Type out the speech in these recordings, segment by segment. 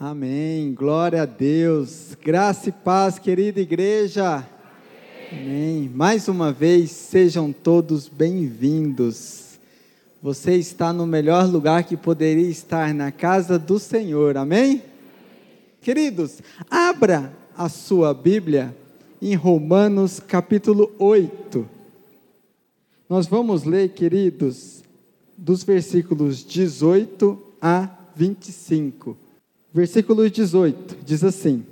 Amém. Glória a Deus. Graça e paz, querida igreja. Amém. Amém. Mais uma vez, sejam todos bem-vindos. Você está no melhor lugar que poderia estar, na casa do Senhor. Amém? Amém. Queridos, abra a sua Bíblia em Romanos capítulo 8. Nós vamos ler, queridos, dos versículos 18 a 25. Versículo 18 diz assim: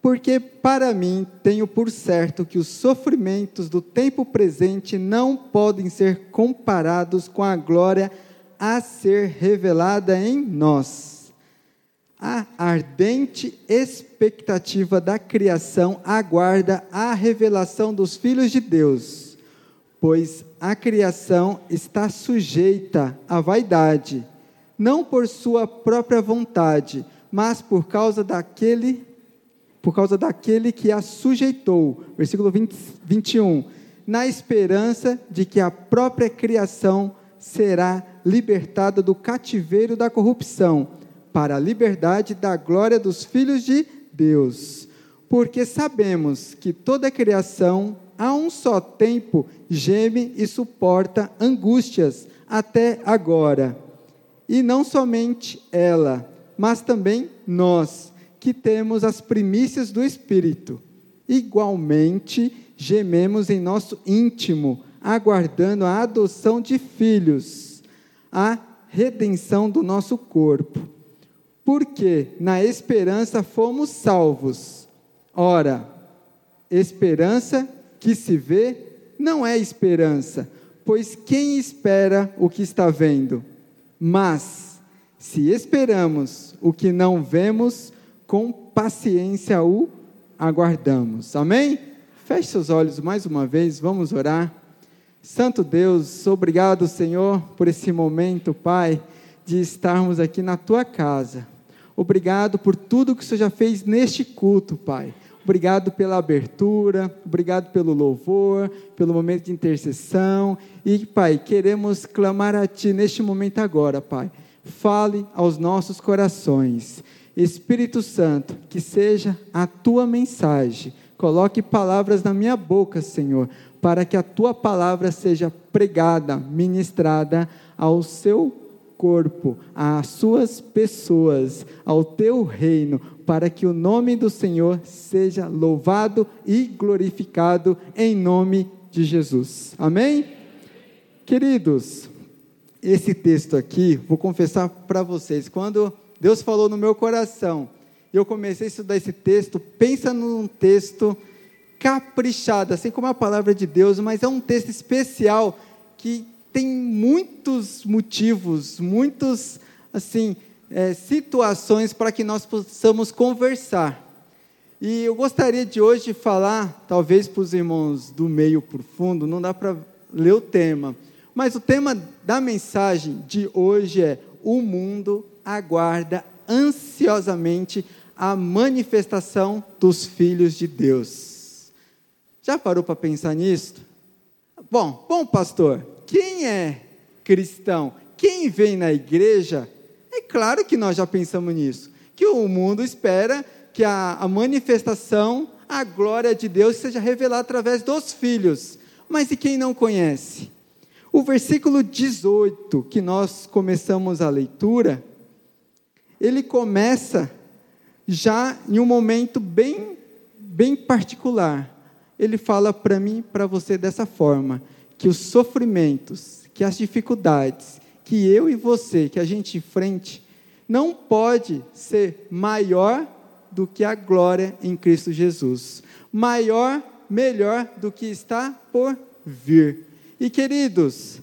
Porque para mim tenho por certo que os sofrimentos do tempo presente não podem ser comparados com a glória a ser revelada em nós. A ardente expectativa da criação aguarda a revelação dos filhos de Deus, pois a criação está sujeita à vaidade não por sua própria vontade, mas por causa daquele por causa daquele que a sujeitou. Versículo 20, 21. Na esperança de que a própria criação será libertada do cativeiro da corrupção, para a liberdade da glória dos filhos de Deus. Porque sabemos que toda a criação, a um só tempo, geme e suporta angústias até agora. E não somente ela, mas também nós, que temos as primícias do Espírito. Igualmente, gememos em nosso íntimo, aguardando a adoção de filhos, a redenção do nosso corpo. Porque na esperança fomos salvos. Ora, esperança que se vê não é esperança, pois quem espera o que está vendo? Mas, se esperamos o que não vemos, com paciência o aguardamos. Amém? Feche seus olhos mais uma vez, vamos orar. Santo Deus, obrigado, Senhor, por esse momento, Pai, de estarmos aqui na tua casa. Obrigado por tudo que o Senhor já fez neste culto, Pai. Obrigado pela abertura, obrigado pelo louvor, pelo momento de intercessão. E, Pai, queremos clamar a Ti neste momento agora, Pai. Fale aos nossos corações. Espírito Santo, que seja a Tua mensagem. Coloque palavras na minha boca, Senhor, para que a Tua palavra seja pregada, ministrada ao Seu corpo, às suas pessoas, ao teu reino, para que o nome do Senhor seja louvado e glorificado em nome de Jesus. Amém? Queridos, esse texto aqui, vou confessar para vocês, quando Deus falou no meu coração, eu comecei a estudar esse texto, pensa num texto caprichado, assim como a palavra de Deus, mas é um texto especial que tem muitos motivos, muitos assim é, situações para que nós possamos conversar. E eu gostaria de hoje falar, talvez para os irmãos do meio por fundo, não dá para ler o tema, mas o tema da mensagem de hoje é: o mundo aguarda ansiosamente a manifestação dos filhos de Deus. Já parou para pensar nisso? Bom, bom pastor, quem é cristão, quem vem na igreja, é claro que nós já pensamos nisso, que o mundo espera que a, a manifestação, a glória de Deus seja revelada através dos filhos. Mas e quem não conhece? O versículo 18, que nós começamos a leitura, ele começa já em um momento bem, bem particular. Ele fala para mim, para você dessa forma: que os sofrimentos, que as dificuldades que eu e você, que a gente enfrente, não pode ser maior do que a glória em Cristo Jesus. Maior, melhor do que está por vir. E queridos,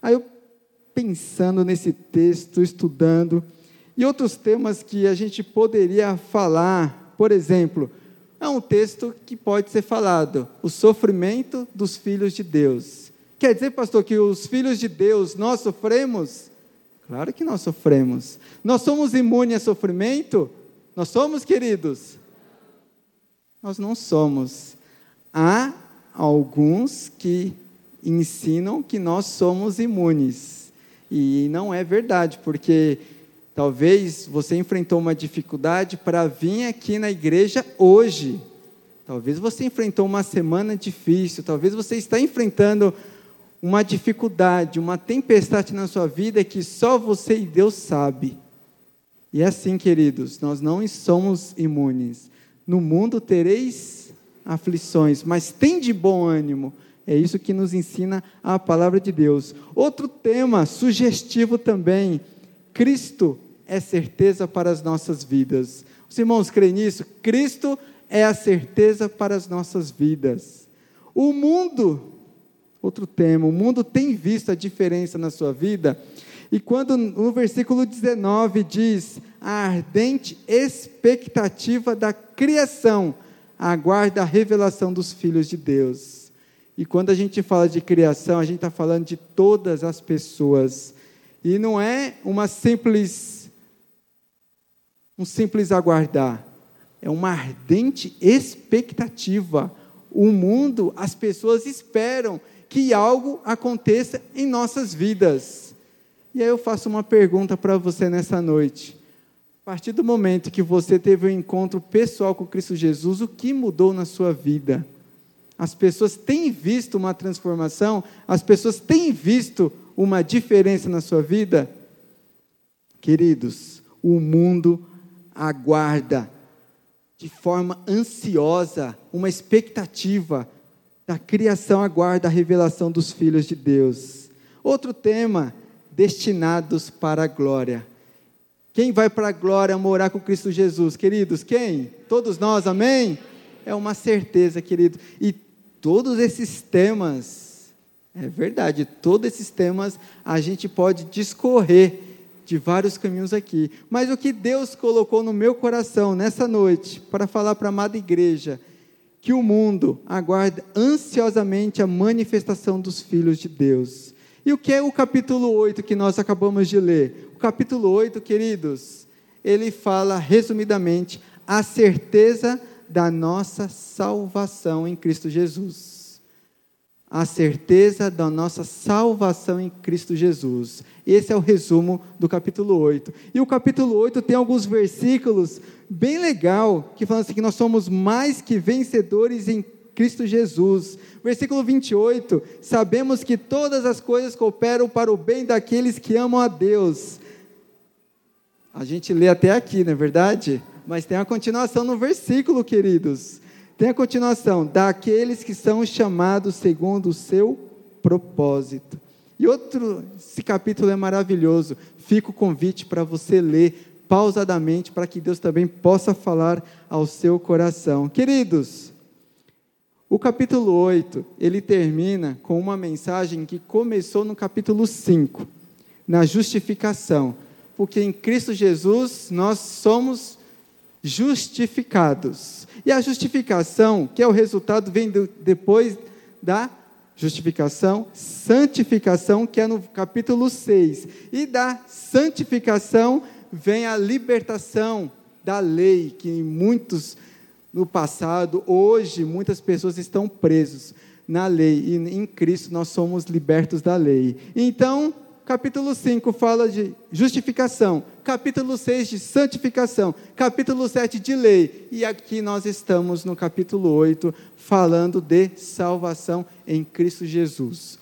aí eu pensando nesse texto, estudando, e outros temas que a gente poderia falar, por exemplo, é um texto que pode ser falado: o sofrimento dos filhos de Deus. Quer dizer, pastor, que os filhos de Deus nós sofremos? Claro que nós sofremos. Nós somos imunes a sofrimento? Nós somos, queridos? Nós não somos. Há alguns que ensinam que nós somos imunes. E não é verdade, porque Talvez você enfrentou uma dificuldade para vir aqui na igreja hoje. Talvez você enfrentou uma semana difícil, talvez você está enfrentando uma dificuldade, uma tempestade na sua vida que só você e Deus sabe. E é assim, queridos, nós não somos imunes. No mundo tereis aflições, mas tem de bom ânimo. É isso que nos ensina a palavra de Deus. Outro tema sugestivo também: Cristo é certeza para as nossas vidas. Os irmãos creem nisso? Cristo é a certeza para as nossas vidas. O mundo, outro tema, o mundo tem visto a diferença na sua vida, e quando no versículo 19 diz: a ardente expectativa da criação aguarda a revelação dos filhos de Deus. E quando a gente fala de criação, a gente está falando de todas as pessoas. E não é uma simples um simples aguardar é uma ardente expectativa. O mundo, as pessoas esperam que algo aconteça em nossas vidas. E aí eu faço uma pergunta para você nessa noite. A partir do momento que você teve um encontro pessoal com Cristo Jesus, o que mudou na sua vida? As pessoas têm visto uma transformação? As pessoas têm visto uma diferença na sua vida? Queridos, o mundo aguarda de forma ansiosa, uma expectativa da criação aguarda a revelação dos filhos de Deus. Outro tema, destinados para a glória. Quem vai para a glória morar com Cristo Jesus, queridos? Quem? Todos nós, amém? É uma certeza, querido. E todos esses temas, é verdade, todos esses temas a gente pode discorrer de vários caminhos aqui. Mas o que Deus colocou no meu coração nessa noite, para falar para a amada igreja, que o mundo aguarda ansiosamente a manifestação dos filhos de Deus. E o que é o capítulo 8 que nós acabamos de ler? O capítulo 8, queridos, ele fala resumidamente a certeza da nossa salvação em Cristo Jesus a certeza da nossa salvação em Cristo Jesus. Esse é o resumo do capítulo 8. E o capítulo 8 tem alguns versículos bem legal que falam assim que nós somos mais que vencedores em Cristo Jesus. Versículo 28, sabemos que todas as coisas cooperam para o bem daqueles que amam a Deus. A gente lê até aqui, não é verdade? Mas tem a continuação no versículo, queridos. Tem a continuação, daqueles que são chamados segundo o seu propósito. E outro, esse capítulo é maravilhoso. Fica o convite para você ler pausadamente, para que Deus também possa falar ao seu coração. Queridos, o capítulo 8, ele termina com uma mensagem que começou no capítulo 5, na justificação. Porque em Cristo Jesus nós somos justificados. E a justificação, que é o resultado, vem do, depois da justificação, santificação, que é no capítulo 6. E da santificação vem a libertação da lei, que muitos no passado, hoje, muitas pessoas estão presos na lei, e em Cristo nós somos libertos da lei. Então, capítulo 5 fala de justificação, capítulo 6 de santificação, capítulo 7 de lei, e aqui nós estamos no capítulo 8 falando de salvação em Cristo Jesus.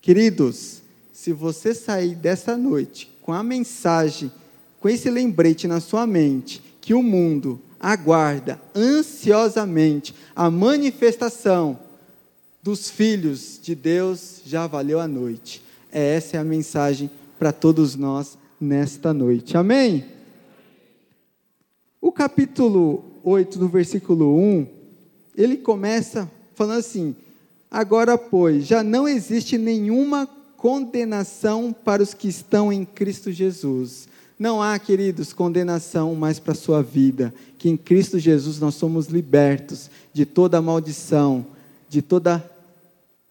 Queridos, se você sair dessa noite com a mensagem, com esse lembrete na sua mente, que o mundo aguarda ansiosamente a manifestação dos filhos de Deus, já valeu a noite. Essa é a mensagem para todos nós nesta noite. Amém? O capítulo 8, do versículo 1, ele começa falando assim: Agora, pois, já não existe nenhuma condenação para os que estão em Cristo Jesus. Não há, queridos, condenação mais para a sua vida, que em Cristo Jesus nós somos libertos de toda maldição, de toda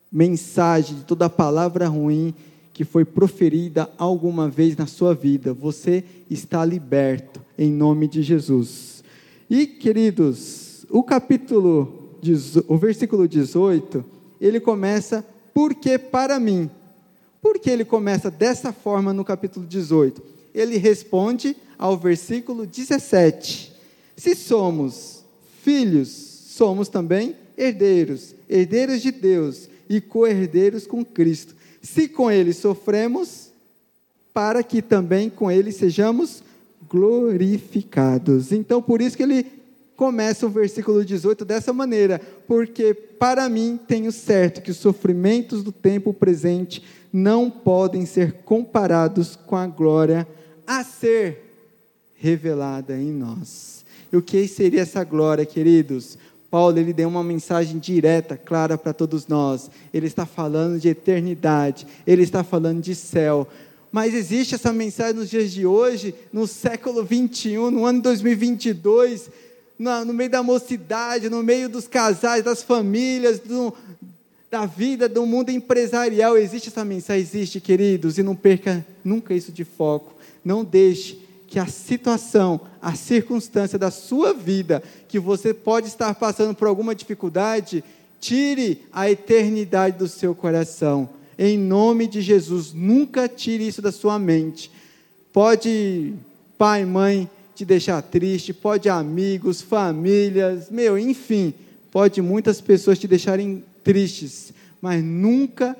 mensagem, de toda palavra ruim que foi proferida alguma vez na sua vida. Você está liberto em nome de Jesus. E, queridos, o capítulo, o versículo 18, ele começa, porque para mim. Por que ele começa dessa forma no capítulo 18? ele responde ao versículo 17: Se somos filhos, somos também herdeiros, herdeiros de Deus e co-herdeiros com Cristo. Se com ele sofremos, para que também com ele sejamos glorificados. Então, por isso que ele começa o versículo 18 dessa maneira: Porque para mim tenho certo que os sofrimentos do tempo presente não podem ser comparados com a glória a ser revelada em nós. E o que seria essa glória, queridos? Paulo ele deu uma mensagem direta, clara para todos nós. Ele está falando de eternidade, ele está falando de céu. Mas existe essa mensagem nos dias de hoje, no século 21, no ano 2022, no, no meio da mocidade, no meio dos casais, das famílias, do, da vida, do mundo empresarial. Existe essa mensagem? Existe, queridos, e não perca nunca isso de foco. Não deixe que a situação, a circunstância da sua vida, que você pode estar passando por alguma dificuldade, tire a eternidade do seu coração. Em nome de Jesus, nunca tire isso da sua mente. Pode, pai, mãe, te deixar triste, pode amigos, famílias, meu, enfim, pode muitas pessoas te deixarem tristes, mas nunca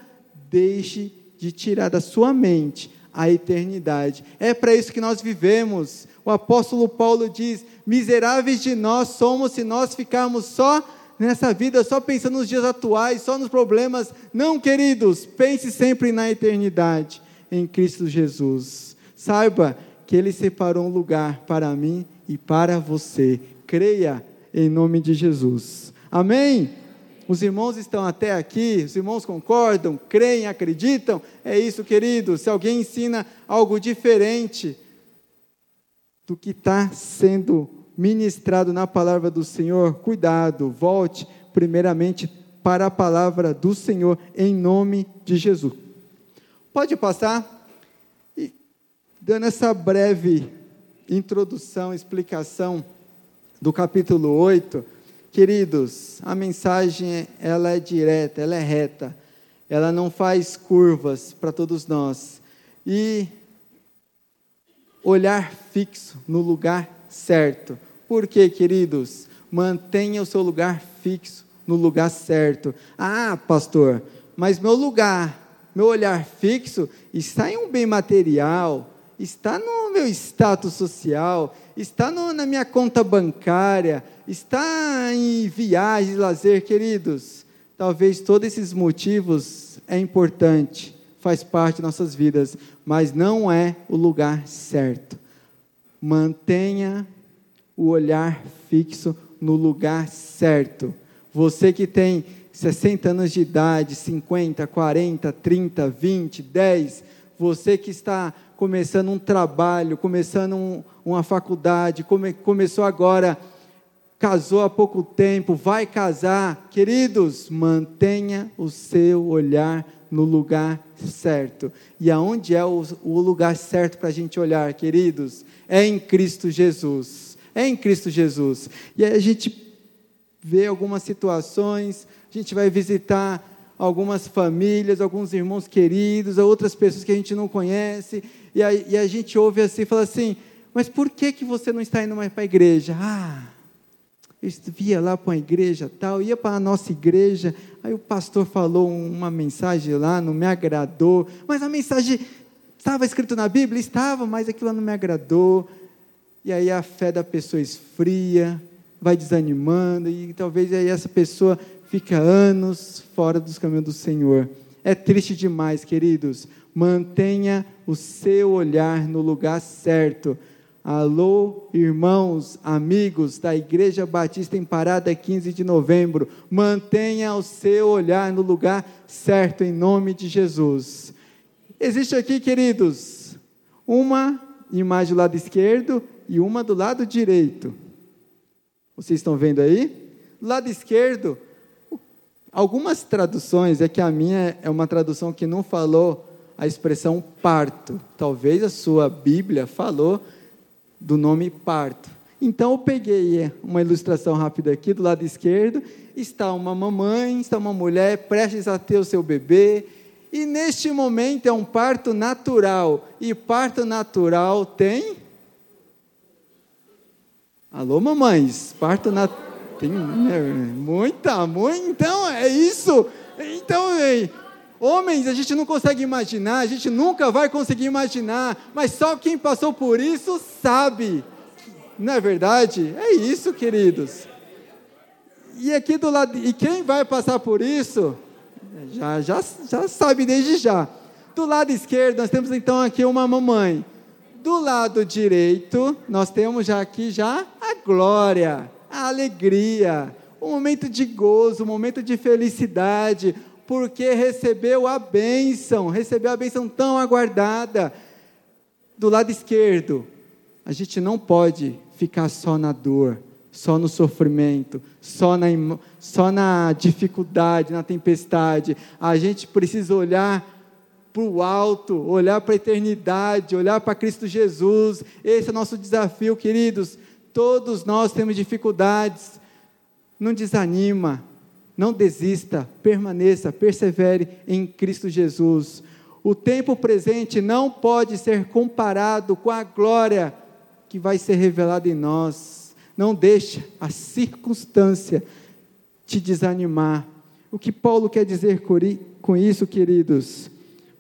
deixe de tirar da sua mente a eternidade. É para isso que nós vivemos. O apóstolo Paulo diz: Miseráveis de nós somos se nós ficarmos só nessa vida, só pensando nos dias atuais, só nos problemas. Não, queridos, pense sempre na eternidade em Cristo Jesus. Saiba que Ele separou um lugar para mim e para você. Creia em nome de Jesus. Amém? Os irmãos estão até aqui, os irmãos concordam, creem, acreditam? É isso, querido. Se alguém ensina algo diferente do que está sendo ministrado na palavra do Senhor, cuidado, volte primeiramente para a palavra do Senhor, em nome de Jesus. Pode passar? E, dando essa breve introdução, explicação do capítulo 8 Queridos, a mensagem ela é direta, ela é reta, ela não faz curvas para todos nós. E olhar fixo no lugar certo. Por quê, queridos? Mantenha o seu lugar fixo no lugar certo. Ah, pastor, mas meu lugar, meu olhar fixo está em um bem material, está no meu status social, está no, na minha conta bancária, está em viagens, lazer, queridos. Talvez todos esses motivos é importante, faz parte de nossas vidas, mas não é o lugar certo. Mantenha o olhar fixo no lugar certo. Você que tem 60 anos de idade, 50, 40, 30, 20, 10, você que está começando um trabalho, começando um, uma faculdade, come, começou agora, casou há pouco tempo, vai casar, queridos, mantenha o seu olhar no lugar certo. E aonde é o, o lugar certo para a gente olhar, queridos? É em Cristo Jesus. É em Cristo Jesus. E aí a gente vê algumas situações, a gente vai visitar algumas famílias, alguns irmãos queridos, outras pessoas que a gente não conhece, e a, e a gente ouve assim, fala assim, mas por que, que você não está indo mais para a igreja? Ah, eu via lá para a igreja tal, ia para a nossa igreja, aí o pastor falou uma mensagem lá, não me agradou, mas a mensagem estava escrito na Bíblia? Estava, mas aquilo não me agradou, e aí a fé da pessoa esfria, vai desanimando, e talvez aí essa pessoa fica anos fora dos caminhos do Senhor. É triste demais, queridos. Mantenha o seu olhar no lugar certo. Alô, irmãos, amigos da Igreja Batista em Parada, 15 de novembro. Mantenha o seu olhar no lugar certo, em nome de Jesus. Existe aqui, queridos, uma imagem do lado esquerdo e uma do lado direito. Vocês estão vendo aí? Do lado esquerdo, Algumas traduções, é que a minha é uma tradução que não falou a expressão parto. Talvez a sua Bíblia falou do nome parto. Então eu peguei uma ilustração rápida aqui do lado esquerdo, está uma mamãe, está uma mulher prestes a ter o seu bebê, E neste momento é um parto natural. E parto natural tem. Alô, mamães? Parto natural. Tem né, muita, muita. Então é isso. Então, homens, a gente não consegue imaginar, a gente nunca vai conseguir imaginar, mas só quem passou por isso sabe. Não é verdade? É isso, queridos. E aqui do lado, e quem vai passar por isso, já, já, já sabe desde já. Do lado esquerdo, nós temos então aqui uma mamãe. Do lado direito, nós temos já aqui já a glória, a alegria, um momento de gozo, um momento de felicidade, porque recebeu a bênção, recebeu a bênção tão aguardada. Do lado esquerdo, a gente não pode ficar só na dor, só no sofrimento, só na, só na dificuldade, na tempestade. A gente precisa olhar para o alto, olhar para a eternidade, olhar para Cristo Jesus. Esse é o nosso desafio, queridos. Todos nós temos dificuldades. Não desanima, não desista, permaneça, persevere em Cristo Jesus. O tempo presente não pode ser comparado com a glória que vai ser revelada em nós. Não deixe a circunstância te desanimar. O que Paulo quer dizer com isso, queridos?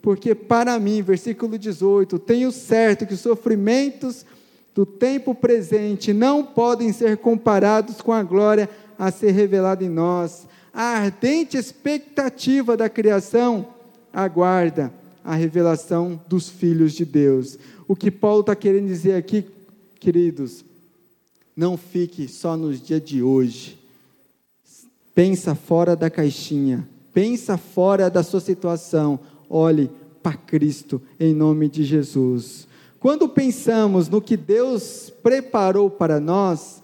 Porque para mim, versículo 18, tenho certo que os sofrimentos do tempo presente não podem ser comparados com a glória a ser revelada em nós. A ardente expectativa da criação aguarda a revelação dos filhos de Deus. O que Paulo está querendo dizer aqui, queridos, não fique só nos dias de hoje. Pensa fora da caixinha. Pensa fora da sua situação. Olhe para Cristo em nome de Jesus. Quando pensamos no que Deus preparou para nós,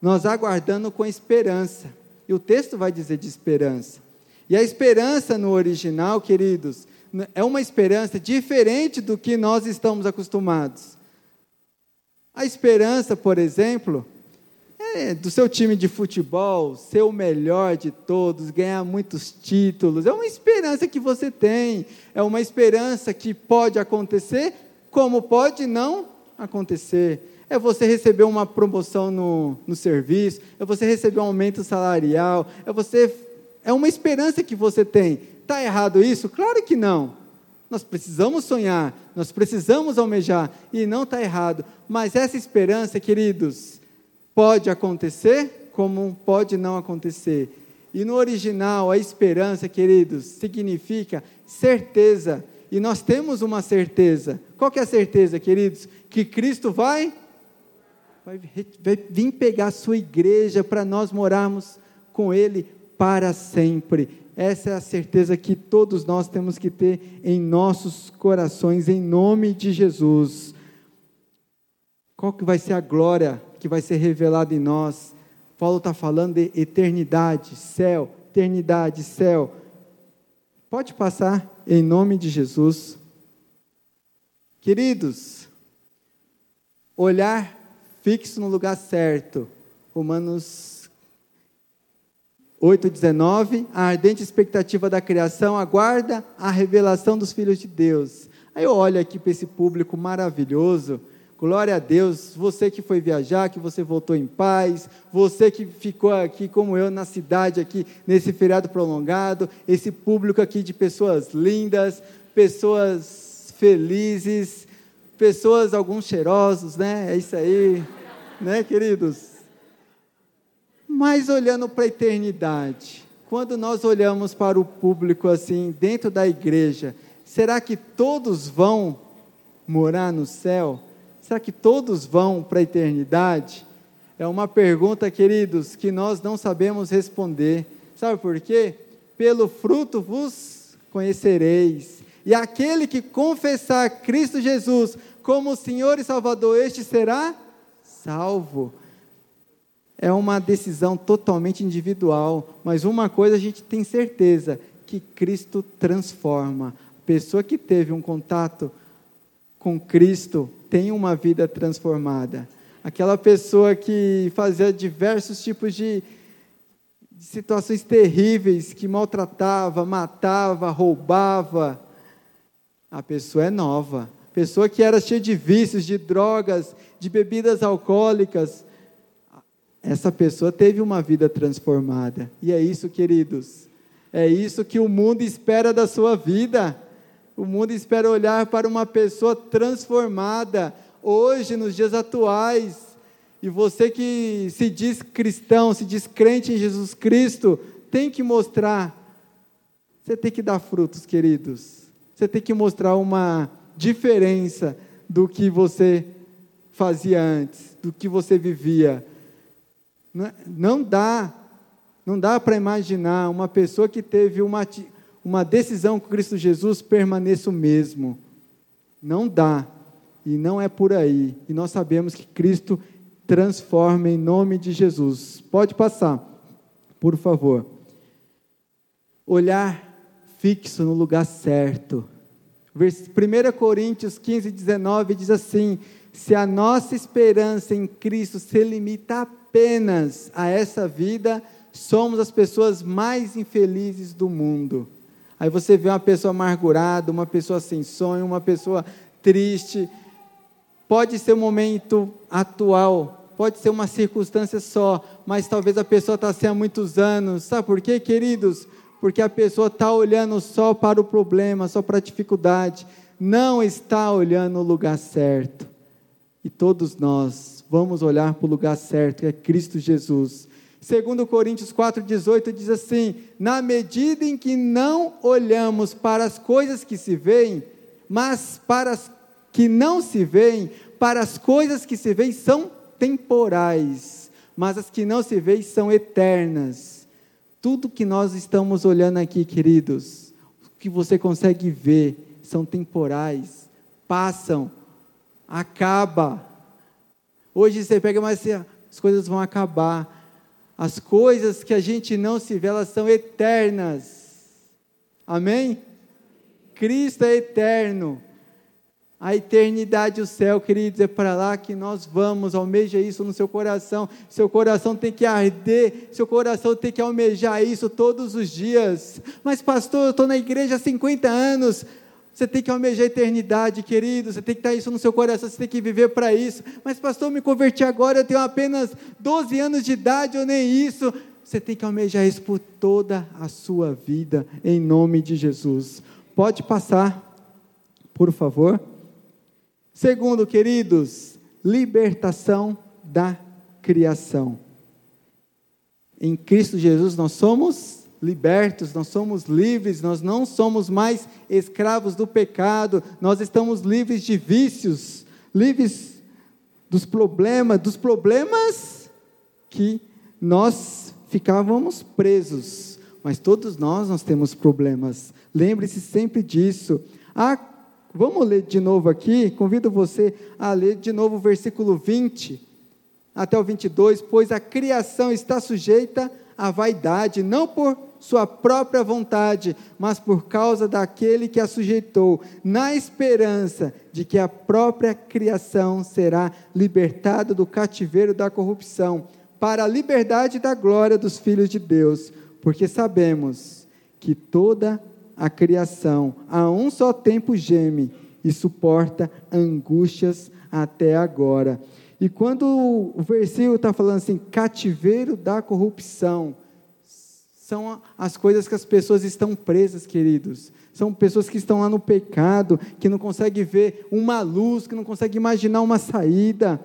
nós aguardando com esperança. E o texto vai dizer de esperança. E a esperança no original, queridos, é uma esperança diferente do que nós estamos acostumados. A esperança, por exemplo, é do seu time de futebol ser o melhor de todos, ganhar muitos títulos. É uma esperança que você tem, é uma esperança que pode acontecer, como pode não acontecer. É você receber uma promoção no, no serviço, é você receber um aumento salarial, é você. É uma esperança que você tem. Está errado isso? Claro que não. Nós precisamos sonhar, nós precisamos almejar, e não está errado. Mas essa esperança, queridos, pode acontecer, como pode não acontecer. E no original, a esperança, queridos, significa certeza. E nós temos uma certeza. Qual que é a certeza, queridos? Que Cristo vai, vai, vai vir pegar a sua igreja para nós morarmos com Ele para sempre. Essa é a certeza que todos nós temos que ter em nossos corações, em nome de Jesus. Qual que vai ser a glória que vai ser revelada em nós? Paulo está falando de eternidade, céu, eternidade, céu. Pode passar em nome de Jesus. Queridos, olhar fixo no lugar certo. Romanos 8,19, a ardente expectativa da criação aguarda a revelação dos filhos de Deus. Aí eu olho aqui para esse público maravilhoso, glória a Deus, você que foi viajar, que você voltou em paz, você que ficou aqui como eu na cidade aqui, nesse feriado prolongado, esse público aqui de pessoas lindas, pessoas felizes, pessoas, alguns cheirosos, né? É isso aí, né, queridos? Mas olhando para a eternidade, quando nós olhamos para o público assim, dentro da igreja, será que todos vão morar no céu? Será que todos vão para a eternidade? É uma pergunta, queridos, que nós não sabemos responder. Sabe por quê? Pelo fruto vos conhecereis. E aquele que confessar Cristo Jesus como Senhor e Salvador, este será salvo é uma decisão totalmente individual, mas uma coisa a gente tem certeza, que Cristo transforma. A pessoa que teve um contato com Cristo tem uma vida transformada. Aquela pessoa que fazia diversos tipos de, de situações terríveis, que maltratava, matava, roubava, A pessoa é nova. Pessoa que era cheia de vícios, de drogas, de bebidas alcoólicas. Essa pessoa teve uma vida transformada. E é isso, queridos. É isso que o mundo espera da sua vida. O mundo espera olhar para uma pessoa transformada, hoje, nos dias atuais. E você que se diz cristão, se diz crente em Jesus Cristo, tem que mostrar. Você tem que dar frutos, queridos. Você tem que mostrar uma diferença do que você fazia antes, do que você vivia. Não é, dá, não dá para imaginar uma pessoa que teve uma, uma decisão com Cristo Jesus permaneça o mesmo. Não dá. E não é por aí. E nós sabemos que Cristo transforma em nome de Jesus. Pode passar, por favor. Olhar fixo no lugar certo. 1 Coríntios 15, 19 diz assim: Se a nossa esperança em Cristo se limita apenas a essa vida, somos as pessoas mais infelizes do mundo. Aí você vê uma pessoa amargurada, uma pessoa sem sonho, uma pessoa triste, Pode ser um momento atual, pode ser uma circunstância só, mas talvez a pessoa está assim há muitos anos. Sabe por quê, queridos? Porque a pessoa está olhando só para o problema, só para a dificuldade, não está olhando o lugar certo. E todos nós vamos olhar para o lugar certo, que é Cristo Jesus. Segundo Coríntios 4:18 diz assim: "Na medida em que não olhamos para as coisas que se veem, mas para as que não se veem, para as coisas que se veem são temporais, mas as que não se veem são eternas. Tudo que nós estamos olhando aqui, queridos, o que você consegue ver, são temporais, passam, acaba. Hoje você pega, mas as coisas vão acabar. As coisas que a gente não se vê, elas são eternas. Amém? Cristo é eterno. A eternidade, o céu, queridos, é para lá que nós vamos. Almeja isso no seu coração. Seu coração tem que arder, seu coração tem que almejar isso todos os dias. Mas, pastor, eu estou na igreja há 50 anos. Você tem que almejar a eternidade, querido. Você tem que estar isso no seu coração, você tem que viver para isso. Mas, pastor, eu me converti agora, eu tenho apenas 12 anos de idade, ou nem isso. Você tem que almejar isso por toda a sua vida, em nome de Jesus. Pode passar, por favor. Segundo, queridos, libertação da criação. Em Cristo Jesus nós somos libertos, nós somos livres, nós não somos mais escravos do pecado, nós estamos livres de vícios, livres dos problemas, dos problemas que nós ficávamos presos. Mas todos nós nós temos problemas. Lembre-se sempre disso. Há Vamos ler de novo aqui. Convido você a ler de novo o versículo 20 até o 22. Pois a criação está sujeita à vaidade, não por sua própria vontade, mas por causa daquele que a sujeitou, na esperança de que a própria criação será libertada do cativeiro da corrupção, para a liberdade da glória dos filhos de Deus, porque sabemos que toda a criação a um só tempo geme e suporta angústias até agora. E quando o versículo está falando assim, cativeiro da corrupção, são as coisas que as pessoas estão presas, queridos. São pessoas que estão lá no pecado, que não conseguem ver uma luz, que não conseguem imaginar uma saída.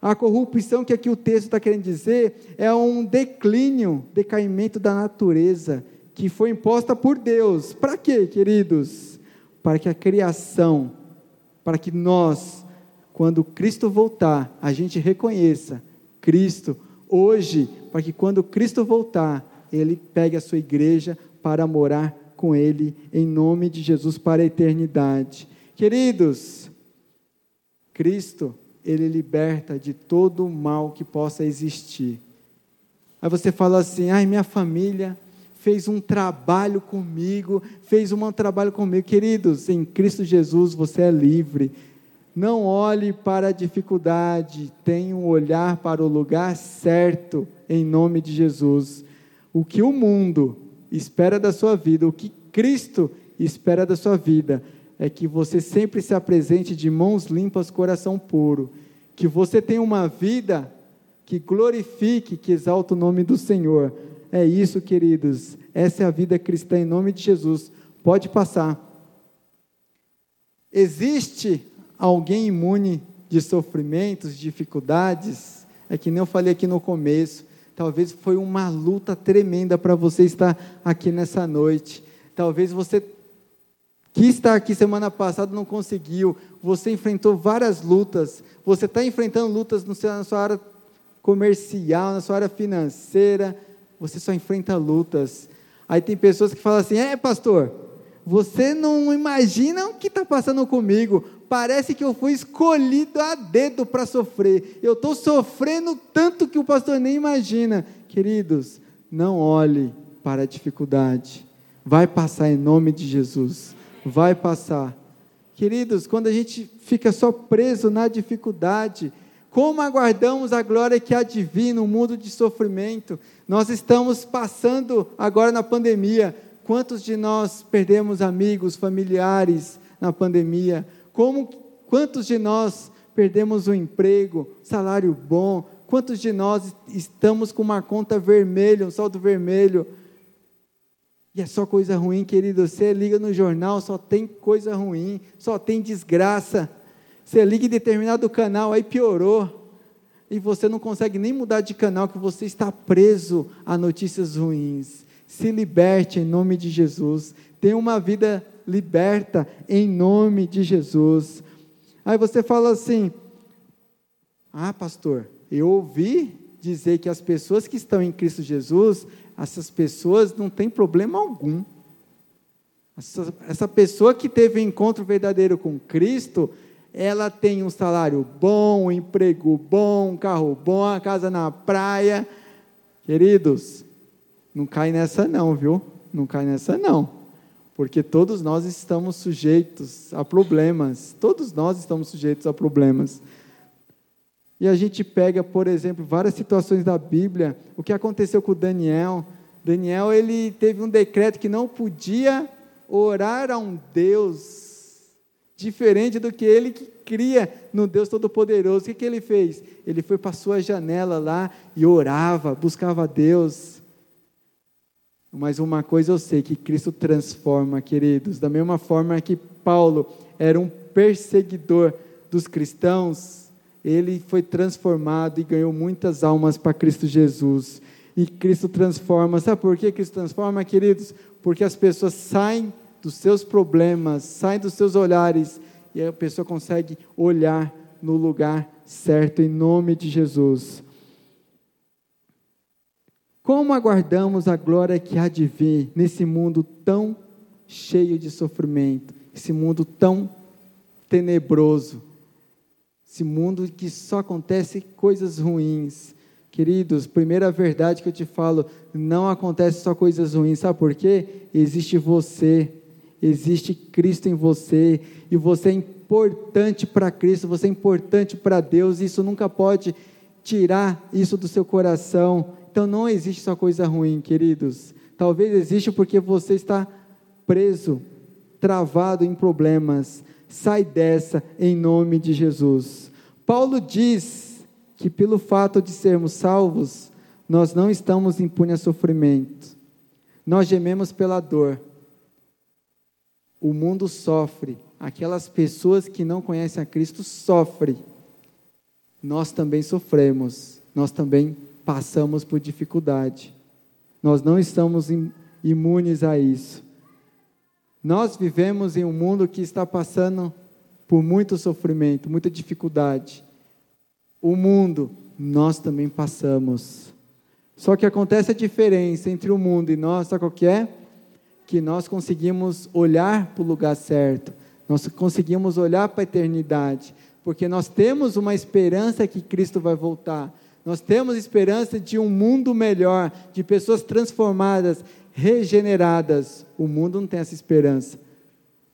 A corrupção que aqui o texto está querendo dizer é um declínio, decaimento da natureza, que foi imposta por Deus. Para quê, queridos? Para que a criação, para que nós, quando Cristo voltar, a gente reconheça Cristo hoje, para que quando Cristo voltar, ele pegue a sua igreja para morar com ele em nome de Jesus para a eternidade. Queridos, Cristo, ele liberta de todo o mal que possa existir. Aí você fala assim: ai, minha família, fez um trabalho comigo, fez um trabalho comigo. Queridos, em Cristo Jesus você é livre. Não olhe para a dificuldade, tenha um olhar para o lugar certo, em nome de Jesus. O que o mundo espera da sua vida, o que Cristo espera da sua vida, é que você sempre se apresente de mãos limpas, coração puro. Que você tenha uma vida que glorifique, que exalta o nome do Senhor. É isso, queridos. Essa é a vida cristã em nome de Jesus. Pode passar. Existe alguém imune de sofrimentos, dificuldades? É que nem eu falei aqui no começo. Talvez foi uma luta tremenda para você estar aqui nessa noite. Talvez você que está aqui semana passada não conseguiu. Você enfrentou várias lutas. Você está enfrentando lutas na sua área comercial, na sua área financeira. Você só enfrenta lutas. Aí tem pessoas que falam assim: é, pastor, você não imagina o que está passando comigo. Parece que eu fui escolhido a dedo para sofrer. Eu estou sofrendo tanto que o pastor nem imagina. Queridos, não olhe para a dificuldade. Vai passar em nome de Jesus. Vai passar. Queridos, quando a gente fica só preso na dificuldade, como aguardamos a glória que há de vir no mundo de sofrimento? Nós estamos passando agora na pandemia. Quantos de nós perdemos amigos, familiares na pandemia? Como, quantos de nós perdemos o um emprego, salário bom? Quantos de nós estamos com uma conta vermelha, um saldo vermelho? E é só coisa ruim, querido. Você liga no jornal, só tem coisa ruim, só tem desgraça. Você liga em determinado canal, aí piorou. E você não consegue nem mudar de canal, que você está preso a notícias ruins. Se liberte em nome de Jesus. Tenha uma vida liberta em nome de Jesus. Aí você fala assim: Ah, pastor, eu ouvi dizer que as pessoas que estão em Cristo Jesus, essas pessoas não têm problema algum. Essa, essa pessoa que teve um encontro verdadeiro com Cristo, ela tem um salário bom, um emprego bom, um carro bom, a casa na praia. Queridos, não cai nessa não, viu? Não cai nessa não. Porque todos nós estamos sujeitos a problemas. Todos nós estamos sujeitos a problemas. E a gente pega, por exemplo, várias situações da Bíblia. O que aconteceu com Daniel? Daniel ele teve um decreto que não podia orar a um Deus diferente do que ele que cria no Deus Todo-Poderoso. O que, que ele fez? Ele foi para a sua janela lá e orava, buscava Deus. Mas uma coisa eu sei, que Cristo transforma, queridos. Da mesma forma que Paulo era um perseguidor dos cristãos, ele foi transformado e ganhou muitas almas para Cristo Jesus. E Cristo transforma. Sabe por que Cristo transforma, queridos? Porque as pessoas saem dos seus problemas, saem dos seus olhares e a pessoa consegue olhar no lugar certo, em nome de Jesus. Como aguardamos a glória que há de vir nesse mundo tão cheio de sofrimento, esse mundo tão tenebroso, esse mundo que só acontece coisas ruins. Queridos, primeira verdade que eu te falo, não acontece só coisas ruins, sabe por quê? Existe você, existe Cristo em você, e você é importante para Cristo, você é importante para Deus, e isso nunca pode tirar isso do seu coração. Então não existe só coisa ruim, queridos. Talvez exista porque você está preso, travado em problemas. Sai dessa em nome de Jesus. Paulo diz que pelo fato de sermos salvos, nós não estamos impunes a sofrimento. Nós gememos pela dor. O mundo sofre. Aquelas pessoas que não conhecem a Cristo sofrem. Nós também sofremos. Nós também passamos por dificuldade. Nós não estamos imunes a isso. Nós vivemos em um mundo que está passando por muito sofrimento, muita dificuldade. O mundo, nós também passamos. Só que acontece a diferença entre o mundo e nós, sabe qual que é? Que nós conseguimos olhar para o lugar certo, nós conseguimos olhar para a eternidade, porque nós temos uma esperança que Cristo vai voltar. Nós temos esperança de um mundo melhor, de pessoas transformadas, regeneradas. O mundo não tem essa esperança.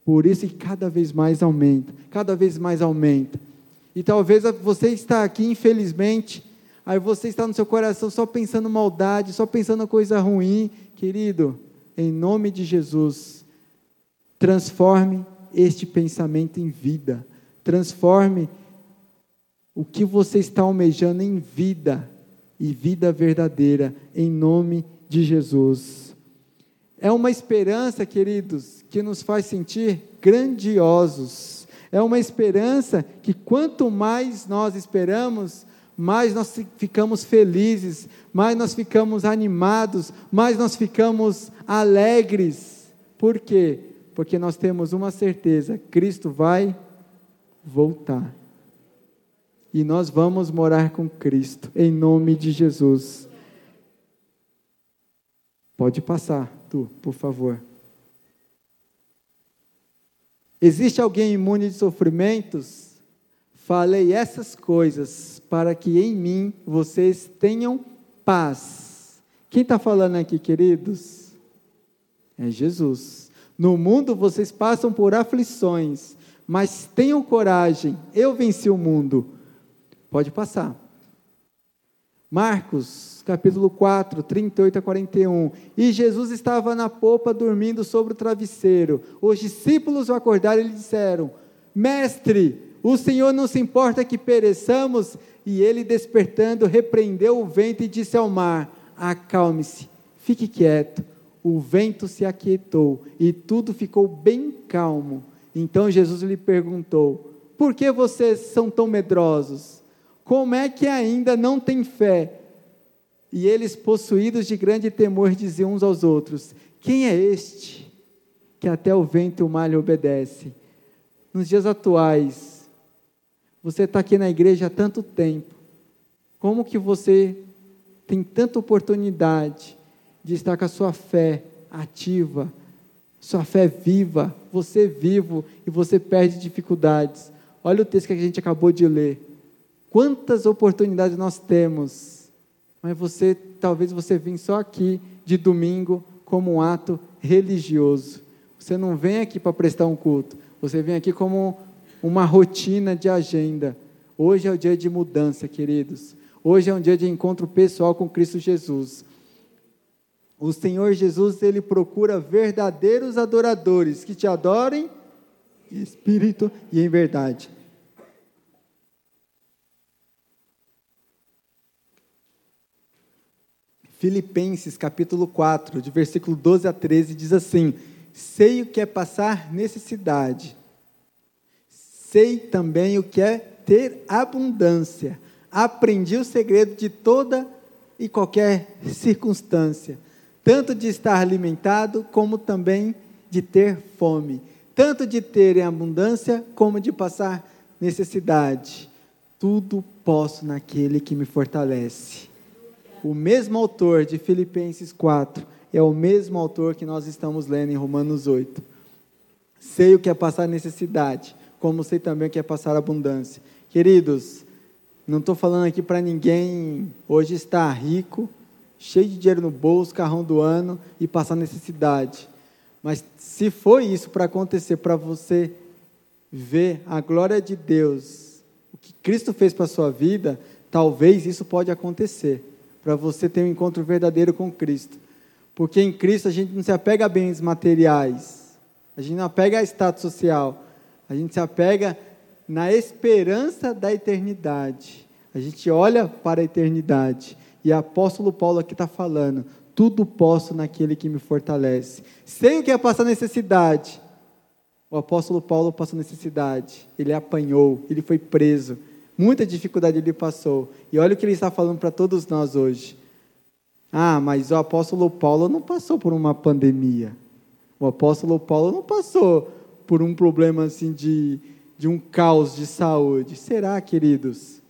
Por isso que cada vez mais aumenta, cada vez mais aumenta. E talvez você está aqui, infelizmente, aí você está no seu coração só pensando maldade, só pensando coisa ruim. Querido, em nome de Jesus, transforme este pensamento em vida. Transforme o que você está almejando em vida e vida verdadeira, em nome de Jesus. É uma esperança, queridos, que nos faz sentir grandiosos. É uma esperança que quanto mais nós esperamos, mais nós ficamos felizes, mais nós ficamos animados, mais nós ficamos alegres. Por quê? Porque nós temos uma certeza: Cristo vai voltar. E nós vamos morar com Cristo, em nome de Jesus. Pode passar, tu, por favor. Existe alguém imune de sofrimentos? Falei essas coisas para que em mim vocês tenham paz. Quem está falando aqui, queridos? É Jesus. No mundo vocês passam por aflições, mas tenham coragem, eu venci o mundo. Pode passar. Marcos, capítulo 4, 38 a 41. E Jesus estava na popa dormindo sobre o travesseiro. Os discípulos o acordaram e lhe disseram: Mestre, o Senhor não se importa que pereçamos? E ele, despertando, repreendeu o vento e disse ao mar: Acalme-se, fique quieto. O vento se aquietou e tudo ficou bem calmo. Então Jesus lhe perguntou: Por que vocês são tão medrosos? Como é que ainda não têm fé? E eles, possuídos de grande temor, diziam uns aos outros: Quem é este que até o vento e o mar lhe obedece? Nos dias atuais, você está aqui na igreja há tanto tempo. Como que você tem tanta oportunidade de estar com a sua fé ativa, sua fé viva, você vivo e você perde dificuldades. Olha o texto que a gente acabou de ler. Quantas oportunidades nós temos, mas você, talvez você vem só aqui de domingo como um ato religioso. Você não vem aqui para prestar um culto, você vem aqui como uma rotina de agenda. Hoje é o dia de mudança, queridos. Hoje é um dia de encontro pessoal com Cristo Jesus. O Senhor Jesus, ele procura verdadeiros adoradores que te adorem em espírito e em verdade. Filipenses capítulo 4, de versículo 12 a 13, diz assim: Sei o que é passar necessidade Sei também o que é ter abundância. Aprendi o segredo de toda e qualquer circunstância, tanto de estar alimentado, como também de ter fome, tanto de ter em abundância, como de passar necessidade. Tudo posso naquele que me fortalece. O mesmo autor de Filipenses 4 é o mesmo autor que nós estamos lendo em Romanos 8. Sei o que é passar necessidade, como sei também que é passar abundância. Queridos, não estou falando aqui para ninguém hoje estar rico, cheio de dinheiro no bolso, carrão do ano e passar necessidade. Mas se foi isso para acontecer, para você ver a glória de Deus, o que Cristo fez para a sua vida, talvez isso pode acontecer, para você ter um encontro verdadeiro com Cristo. Porque em Cristo a gente não se apega a bens materiais, a gente não apega a status social, a gente se apega na esperança da eternidade. A gente olha para a eternidade. E o apóstolo Paulo aqui está falando: tudo posso naquele que me fortalece. Sei o que é passar necessidade. O apóstolo Paulo passou necessidade. Ele apanhou, ele foi preso. Muita dificuldade ele passou. E olha o que ele está falando para todos nós hoje. Ah, mas o apóstolo Paulo não passou por uma pandemia. O apóstolo Paulo não passou por um problema assim de, de um caos de saúde. Será, queridos?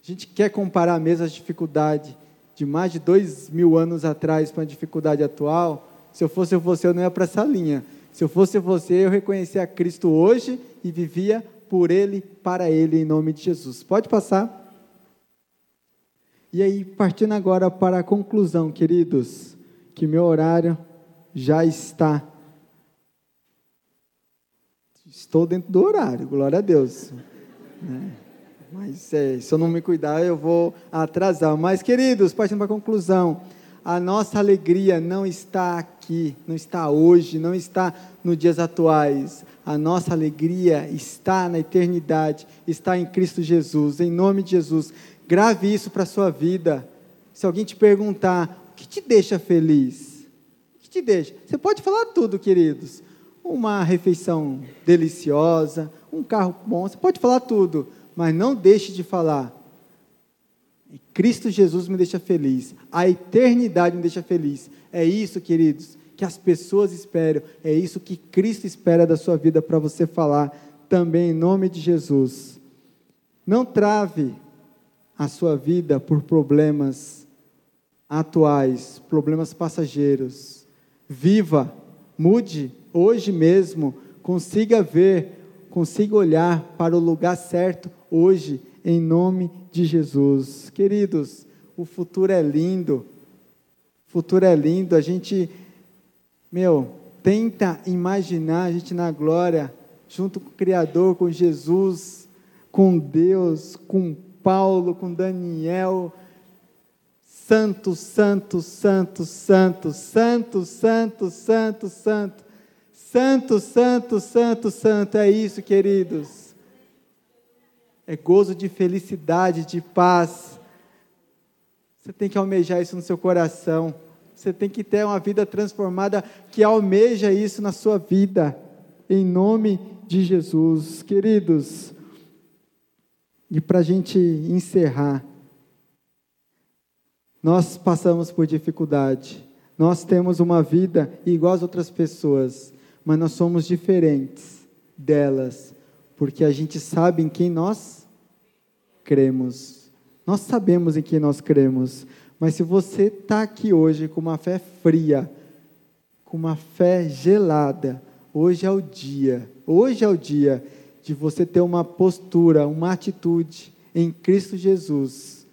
A gente quer comparar mesmo as dificuldades de mais de dois mil anos atrás com a dificuldade atual? Se eu fosse você, eu não ia para essa linha. Se eu fosse você, eu reconhecia Cristo hoje e vivia por Ele, para Ele, em nome de Jesus. Pode passar. E aí, partindo agora para a conclusão, queridos, que meu horário já está estou dentro do horário, glória a Deus. Né? Mas é, se eu não me cuidar, eu vou atrasar. Mas, queridos, partindo para a conclusão, a nossa alegria não está aqui, não está hoje, não está nos dias atuais. A nossa alegria está na eternidade, está em Cristo Jesus. Em nome de Jesus, grave isso para a sua vida. Se alguém te perguntar, o que te deixa feliz? O que te deixa? Você pode falar tudo, queridos. Uma refeição deliciosa, um carro bom, você pode falar tudo, mas não deixe de falar Cristo Jesus me deixa feliz, a eternidade me deixa feliz. É isso, queridos, que as pessoas esperam, é isso que Cristo espera da sua vida para você falar também em nome de Jesus. Não trave a sua vida por problemas atuais, problemas passageiros. Viva, mude hoje mesmo, consiga ver, consiga olhar para o lugar certo hoje em nome de Jesus. Queridos, o futuro é lindo. O futuro é lindo. A gente, meu, tenta imaginar a gente na glória, junto com o Criador, com Jesus, com Deus, com Paulo, com Daniel. Santo, santo, santo, santo, santo, santo, santo, santo. Santo, santo, santo, santo. É isso, queridos é gozo de felicidade, de paz. Você tem que almejar isso no seu coração. Você tem que ter uma vida transformada que almeja isso na sua vida, em nome de Jesus. Queridos, e para a gente encerrar, nós passamos por dificuldade, nós temos uma vida igual às outras pessoas, mas nós somos diferentes delas, porque a gente sabe em quem nós cremos. Nós sabemos em que nós cremos, mas se você está aqui hoje com uma fé fria, com uma fé gelada, hoje é o dia, hoje é o dia de você ter uma postura, uma atitude em Cristo Jesus,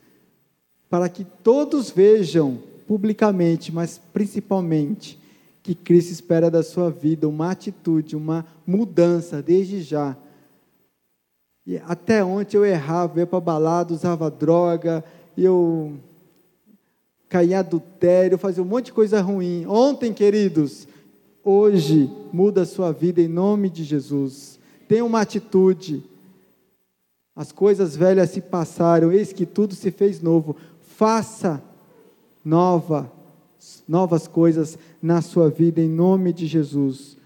para que todos vejam publicamente, mas principalmente, que Cristo espera da sua vida uma atitude, uma mudança desde já e até ontem eu errava, ia para balada, usava droga, eu caía em adultério, fazia um monte de coisa ruim. Ontem, queridos, hoje muda a sua vida em nome de Jesus. Tenha uma atitude. As coisas velhas se passaram, eis que tudo se fez novo. Faça nova, novas coisas na sua vida em nome de Jesus.